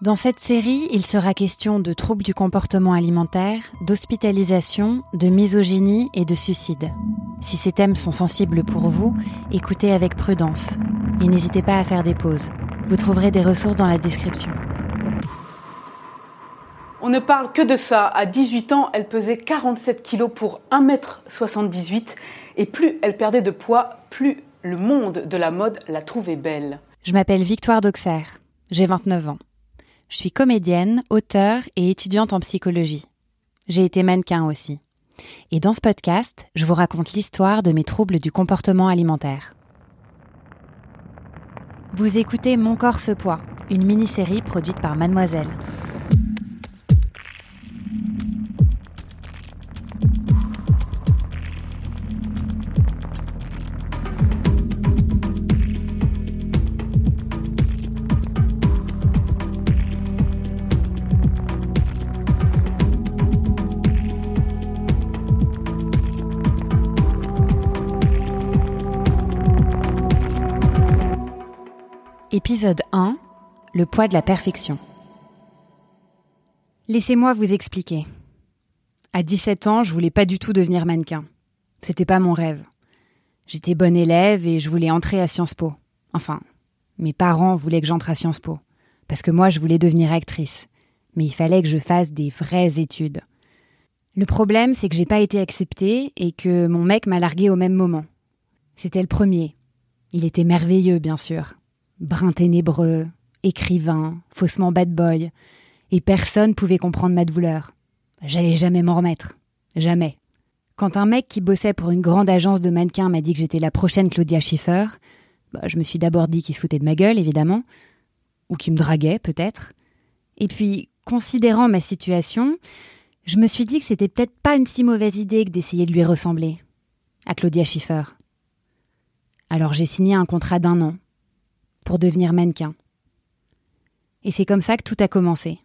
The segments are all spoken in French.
Dans cette série, il sera question de troubles du comportement alimentaire, d'hospitalisation, de misogynie et de suicide. Si ces thèmes sont sensibles pour vous, écoutez avec prudence et n'hésitez pas à faire des pauses. Vous trouverez des ressources dans la description. On ne parle que de ça. À 18 ans, elle pesait 47 kilos pour 1m78 et plus elle perdait de poids, plus le monde de la mode la trouvait belle. Je m'appelle Victoire d'Auxerre. J'ai 29 ans. Je suis comédienne, auteure et étudiante en psychologie. J'ai été mannequin aussi. Et dans ce podcast, je vous raconte l'histoire de mes troubles du comportement alimentaire. Vous écoutez Mon corps ce poids, une mini-série produite par Mademoiselle. Épisode 1 Le poids de la perfection. Laissez-moi vous expliquer. À 17 ans, je voulais pas du tout devenir mannequin. C'était pas mon rêve. J'étais bonne élève et je voulais entrer à Sciences Po. Enfin, mes parents voulaient que j'entre à Sciences Po. Parce que moi, je voulais devenir actrice. Mais il fallait que je fasse des vraies études. Le problème, c'est que j'ai pas été acceptée et que mon mec m'a larguée au même moment. C'était le premier. Il était merveilleux, bien sûr brun ténébreux, écrivain, faussement bad boy, et personne pouvait comprendre ma douleur. J'allais jamais m'en remettre. Jamais. Quand un mec qui bossait pour une grande agence de mannequins m'a dit que j'étais la prochaine Claudia Schiffer, bah, je me suis d'abord dit qu'il se foutait de ma gueule, évidemment, ou qu'il me draguait, peut-être. Et puis, considérant ma situation, je me suis dit que c'était peut-être pas une si mauvaise idée que d'essayer de lui ressembler. À Claudia Schiffer. Alors j'ai signé un contrat d'un an, pour devenir mannequin. Et c'est comme ça que tout a commencé.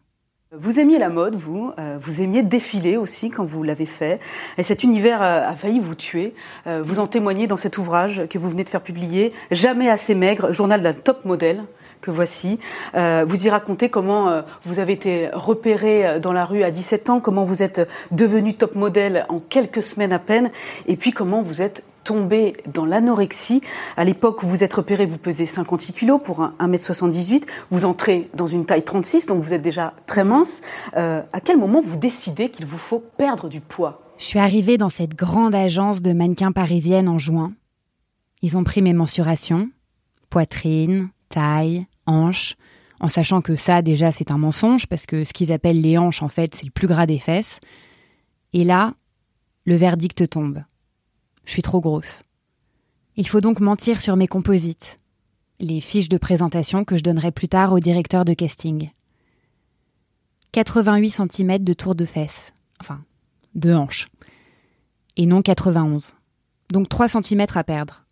Vous aimiez la mode, vous. Euh, vous aimiez défiler aussi quand vous l'avez fait. Et cet univers euh, a failli vous tuer. Euh, vous en témoignez dans cet ouvrage que vous venez de faire publier, Jamais assez maigre, journal d'un top modèle que voici. vous y racontez comment vous avez été repéré dans la rue à 17 ans, comment vous êtes devenu top modèle en quelques semaines à peine, et puis comment vous êtes tombé dans l'anorexie. À l'époque où vous êtes repéré, vous pesez 56 kilos pour 1m78. Vous entrez dans une taille 36, donc vous êtes déjà très mince. Euh, à quel moment vous décidez qu'il vous faut perdre du poids? Je suis arrivée dans cette grande agence de mannequins parisiennes en juin. Ils ont pris mes mensurations, poitrine, taille, hanches, en sachant que ça déjà c'est un mensonge parce que ce qu'ils appellent les hanches en fait c'est le plus gras des fesses. Et là, le verdict tombe. Je suis trop grosse. Il faut donc mentir sur mes composites, les fiches de présentation que je donnerai plus tard au directeur de casting. 88 cm de tour de fesses, enfin, de hanches, et non 91. Donc 3 cm à perdre.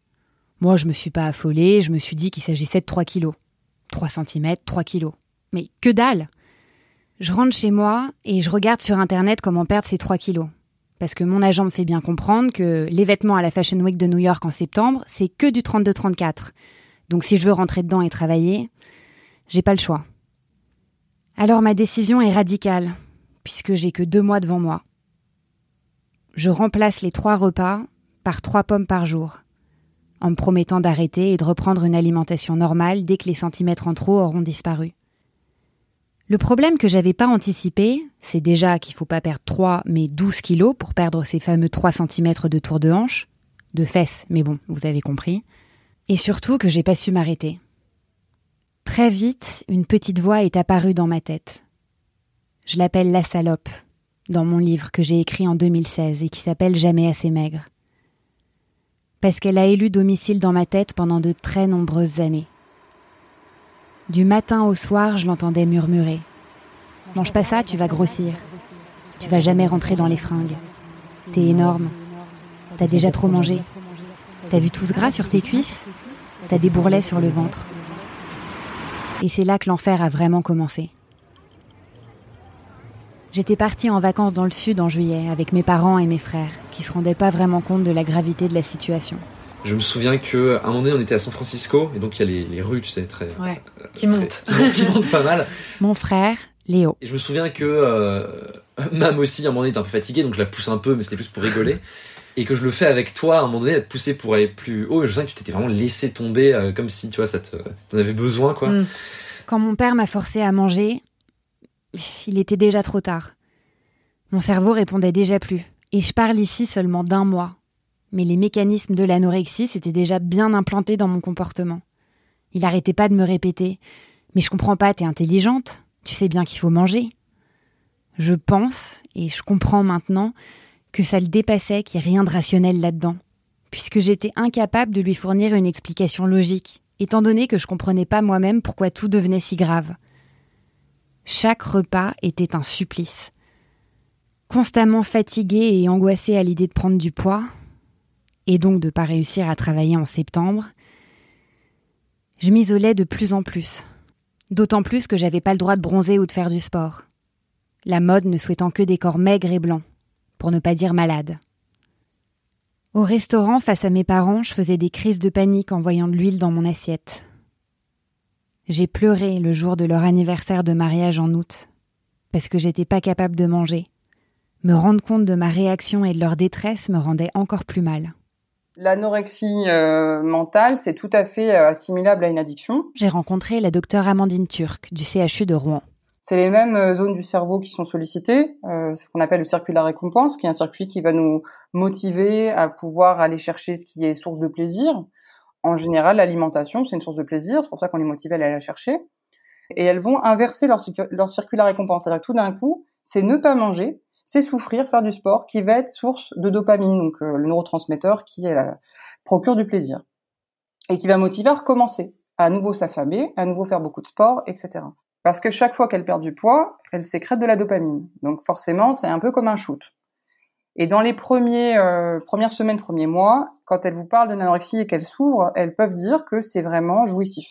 Moi, je me suis pas affolée, je me suis dit qu'il s'agissait de 3 kilos. 3 cm, 3 kilos. Mais que dalle Je rentre chez moi et je regarde sur internet comment perdre ces 3 kilos parce que mon agent me fait bien comprendre que les vêtements à la Fashion Week de New York en septembre, c'est que du 32-34. Donc si je veux rentrer dedans et travailler, j'ai pas le choix. Alors ma décision est radicale, puisque j'ai que deux mois devant moi. Je remplace les trois repas par trois pommes par jour, en me promettant d'arrêter et de reprendre une alimentation normale dès que les centimètres en trop auront disparu. Le problème que j'avais pas anticipé, c'est déjà qu'il faut pas perdre 3 mais 12 kilos pour perdre ces fameux 3 cm de tour de hanche, de fesses, mais bon, vous avez compris. Et surtout que j'ai pas su m'arrêter. Très vite, une petite voix est apparue dans ma tête. Je l'appelle la salope, dans mon livre que j'ai écrit en 2016 et qui s'appelle Jamais assez maigre. Parce qu'elle a élu domicile dans ma tête pendant de très nombreuses années. Du matin au soir, je l'entendais murmurer. Mange pas ça, tu vas grossir. Tu vas jamais rentrer dans les fringues. T'es énorme. T'as déjà trop mangé. T'as vu tout ce gras sur tes cuisses? T'as des bourrelets sur le ventre. Et c'est là que l'enfer a vraiment commencé. J'étais partie en vacances dans le sud en juillet avec mes parents et mes frères, qui se rendaient pas vraiment compte de la gravité de la situation. Je me souviens que un moment donné, on était à San Francisco, et donc il y a les, rues, tu sais, très. Ouais, qui montent. Qui, montent pas mal. Mon frère, Léo. Et je me souviens que euh, Mam aussi, à un moment donné, était un peu fatiguée, donc je la pousse un peu, mais c'était plus pour rigoler. Et que je le fais avec toi, à un moment donné, à te pousser pour aller plus haut. Et je sens que tu t'étais vraiment laissé tomber, euh, comme si, tu vois, ça te, t'en avais besoin, quoi. Mm. Quand mon père m'a forcé à manger, il était déjà trop tard. Mon cerveau répondait déjà plus. Et je parle ici seulement d'un mois. Mais les mécanismes de l'anorexie s'étaient déjà bien implantés dans mon comportement. Il arrêtait pas de me répéter Mais je comprends pas, t'es intelligente, tu sais bien qu'il faut manger. Je pense, et je comprends maintenant, que ça le dépassait, qu'il n'y ait rien de rationnel là-dedans, puisque j'étais incapable de lui fournir une explication logique, étant donné que je comprenais pas moi-même pourquoi tout devenait si grave. Chaque repas était un supplice. Constamment fatiguée et angoissée à l'idée de prendre du poids, et donc de pas réussir à travailler en septembre, je m'isolais de plus en plus. D'autant plus que j'avais pas le droit de bronzer ou de faire du sport. La mode ne souhaitant que des corps maigres et blancs, pour ne pas dire malades. Au restaurant, face à mes parents, je faisais des crises de panique en voyant de l'huile dans mon assiette. J'ai pleuré le jour de leur anniversaire de mariage en août, parce que j'étais pas capable de manger. Me rendre compte de ma réaction et de leur détresse me rendait encore plus mal. L'anorexie euh, mentale, c'est tout à fait euh, assimilable à une addiction. J'ai rencontré la docteure Amandine Turc du CHU de Rouen. C'est les mêmes euh, zones du cerveau qui sont sollicitées, euh, ce qu'on appelle le circuit de la récompense, qui est un circuit qui va nous motiver à pouvoir aller chercher ce qui est source de plaisir. En général, l'alimentation, c'est une source de plaisir, c'est pour ça qu'on est motivé à aller la chercher. Et elles vont inverser leur, leur circuit de la récompense. C'est-à-dire que tout d'un coup, c'est ne pas manger, c'est souffrir, faire du sport, qui va être source de dopamine, donc euh, le neurotransmetteur qui procure du plaisir. Et qui va motiver à recommencer, à nouveau s'affamer, à nouveau faire beaucoup de sport, etc. Parce que chaque fois qu'elle perd du poids, elle sécrète de la dopamine. Donc forcément, c'est un peu comme un shoot. Et dans les premiers, euh, premières semaines, premiers mois, quand elles vous parlent de l'anorexie et qu'elles s'ouvrent, elles peuvent dire que c'est vraiment jouissif.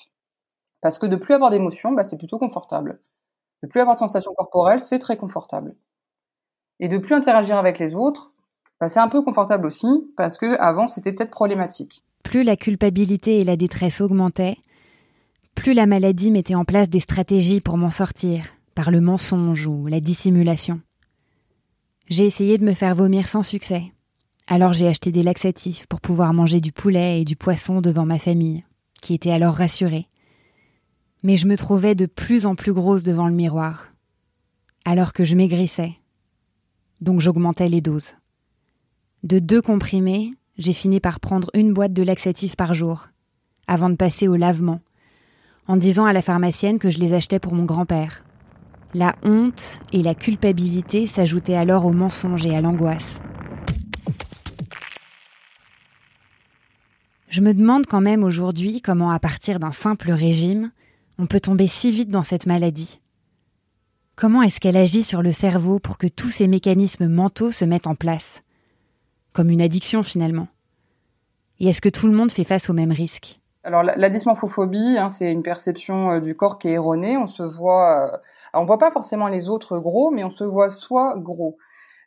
Parce que de plus avoir d'émotions, bah, c'est plutôt confortable. De plus avoir de sensations corporelles, c'est très confortable. Et de plus interagir avec les autres, bah, c'est un peu confortable aussi, parce que avant c'était peut-être problématique. Plus la culpabilité et la détresse augmentaient, plus la maladie mettait en place des stratégies pour m'en sortir, par le mensonge ou la dissimulation. J'ai essayé de me faire vomir sans succès. Alors j'ai acheté des laxatifs pour pouvoir manger du poulet et du poisson devant ma famille, qui était alors rassurée. Mais je me trouvais de plus en plus grosse devant le miroir, alors que je maigrissais. Donc j'augmentais les doses. De deux comprimés, j'ai fini par prendre une boîte de laxatifs par jour, avant de passer au lavement, en disant à la pharmacienne que je les achetais pour mon grand-père. La honte et la culpabilité s'ajoutaient alors au mensonge et à l'angoisse. Je me demande quand même aujourd'hui comment, à partir d'un simple régime, on peut tomber si vite dans cette maladie. Comment est-ce qu'elle agit sur le cerveau pour que tous ces mécanismes mentaux se mettent en place? Comme une addiction finalement. Et est-ce que tout le monde fait face au même risque? Alors la, dysmorphophobie, hein, c'est une perception euh, du corps qui est erronée. On se voit, euh, voit pas forcément les autres gros, mais on se voit soi gros.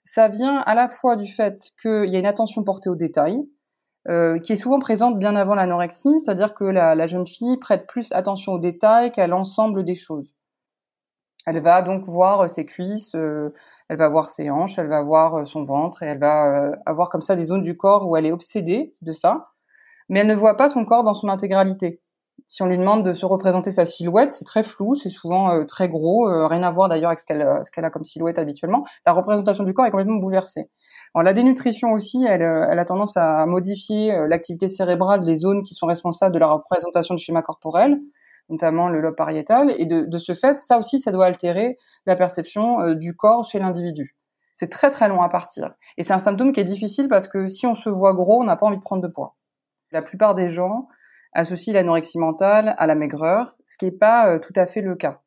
Ça vient à la fois du fait qu'il y a une attention portée aux détails, euh, qui est souvent présente bien avant l'anorexie, c'est-à-dire que la, jeune fille prête plus attention aux détails qu'à l'ensemble des choses. Elle va donc voir ses cuisses, elle va voir ses hanches, elle va voir son ventre, et elle va avoir comme ça des zones du corps où elle est obsédée de ça mais elle ne voit pas son corps dans son intégralité. Si on lui demande de se représenter sa silhouette, c'est très flou, c'est souvent euh, très gros, euh, rien à voir d'ailleurs avec ce qu'elle euh, ce qu'elle a comme silhouette habituellement. La représentation du corps est complètement bouleversée. Alors, la dénutrition aussi, elle, elle a tendance à modifier l'activité cérébrale des zones qui sont responsables de la représentation du schéma corporel, notamment le lobe pariétal, et de, de ce fait, ça aussi, ça doit altérer la perception du corps chez l'individu. C'est très très long à partir. Et c'est un symptôme qui est difficile parce que si on se voit gros, on n'a pas envie de prendre de poids. La plupart des gens associent l'anorexie mentale à la maigreur, ce qui n'est pas euh, tout à fait le cas.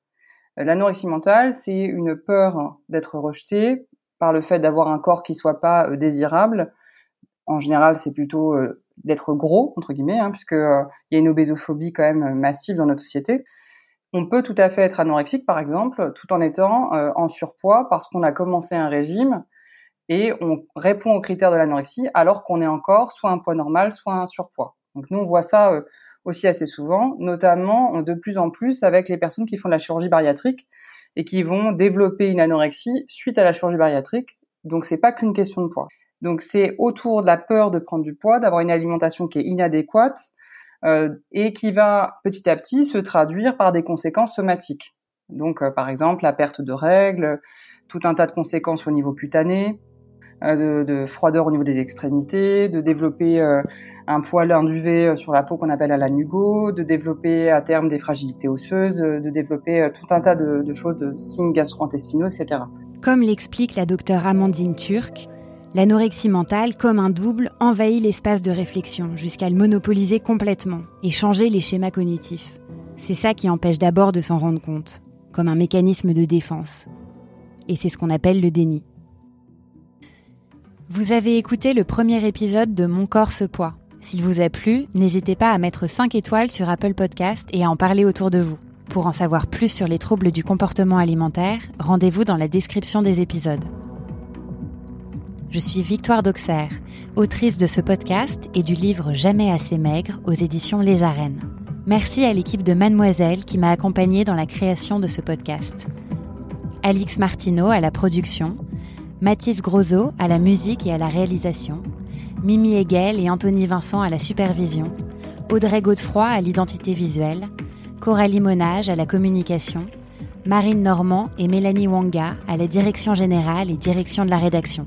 Euh, l'anorexie mentale, c'est une peur d'être rejeté par le fait d'avoir un corps qui soit pas euh, désirable. En général, c'est plutôt d'être gros entre guillemets, hein, puisque il y a une obésophobie quand même massive dans notre société. On peut tout à fait être anorexique, par exemple, tout en étant en surpoids parce qu'on a commencé un régime et on répond aux critères de l'anorexie alors qu'on est encore soit un poids normal, soit un surpoids. Donc nous, on voit ça euh, aussi assez souvent, notamment de plus en plus avec les personnes qui font de la chirurgie bariatrique et qui vont développer une anorexie suite à la chirurgie bariatrique. Donc c'est pas qu'une question de poids. Donc c'est autour de la peur de prendre du poids, d'avoir une alimentation qui est inadéquate euh, et qui va petit à petit se traduire par des conséquences somatiques. Donc euh, par exemple la perte de règles, tout un tas de conséquences au niveau cutané, euh, de, de, froideur au niveau des extrémités, de développer euh, un poil induvé euh, sur la peau qu'on appelle à la nugo, de développer à terme des fragilités osseuses, de développer tout un tas de, de choses, de signes gastro-intestinaux, etc. Comme l'explique la docteure Amandine Turc, l'anorexie mentale, comme un double, envahit l'espace de réflexion jusqu'à le monopoliser complètement et changer les schémas cognitifs. C'est ça qui empêche d'abord de s'en rendre compte, comme un mécanisme de défense. Et c'est ce qu'on appelle le déni. Vous avez écouté le premier épisode de Mon corps se poids. S'il vous a plu, n'hésitez pas à mettre 5 étoiles sur Apple Podcast et à en parler autour de vous. Pour en savoir plus sur les troubles du comportement alimentaire, rendez-vous dans la description des épisodes. Je suis Victoire d'Auxerre, autrice de ce podcast et du livre Jamais assez maigre aux éditions Les Arènes. Merci à l'équipe de Mademoiselle qui m'a accompagnée dans la création de ce podcast. Alix Martineau à la production, Mathis Grosot à la musique et à la réalisation, Mimi Hegel et Anthony Vincent à la supervision, Audrey Godefroy à l'identité visuelle, Coralie Monage à la communication, Marine Normand et Mélanie Wanga à la direction générale et direction de la rédaction.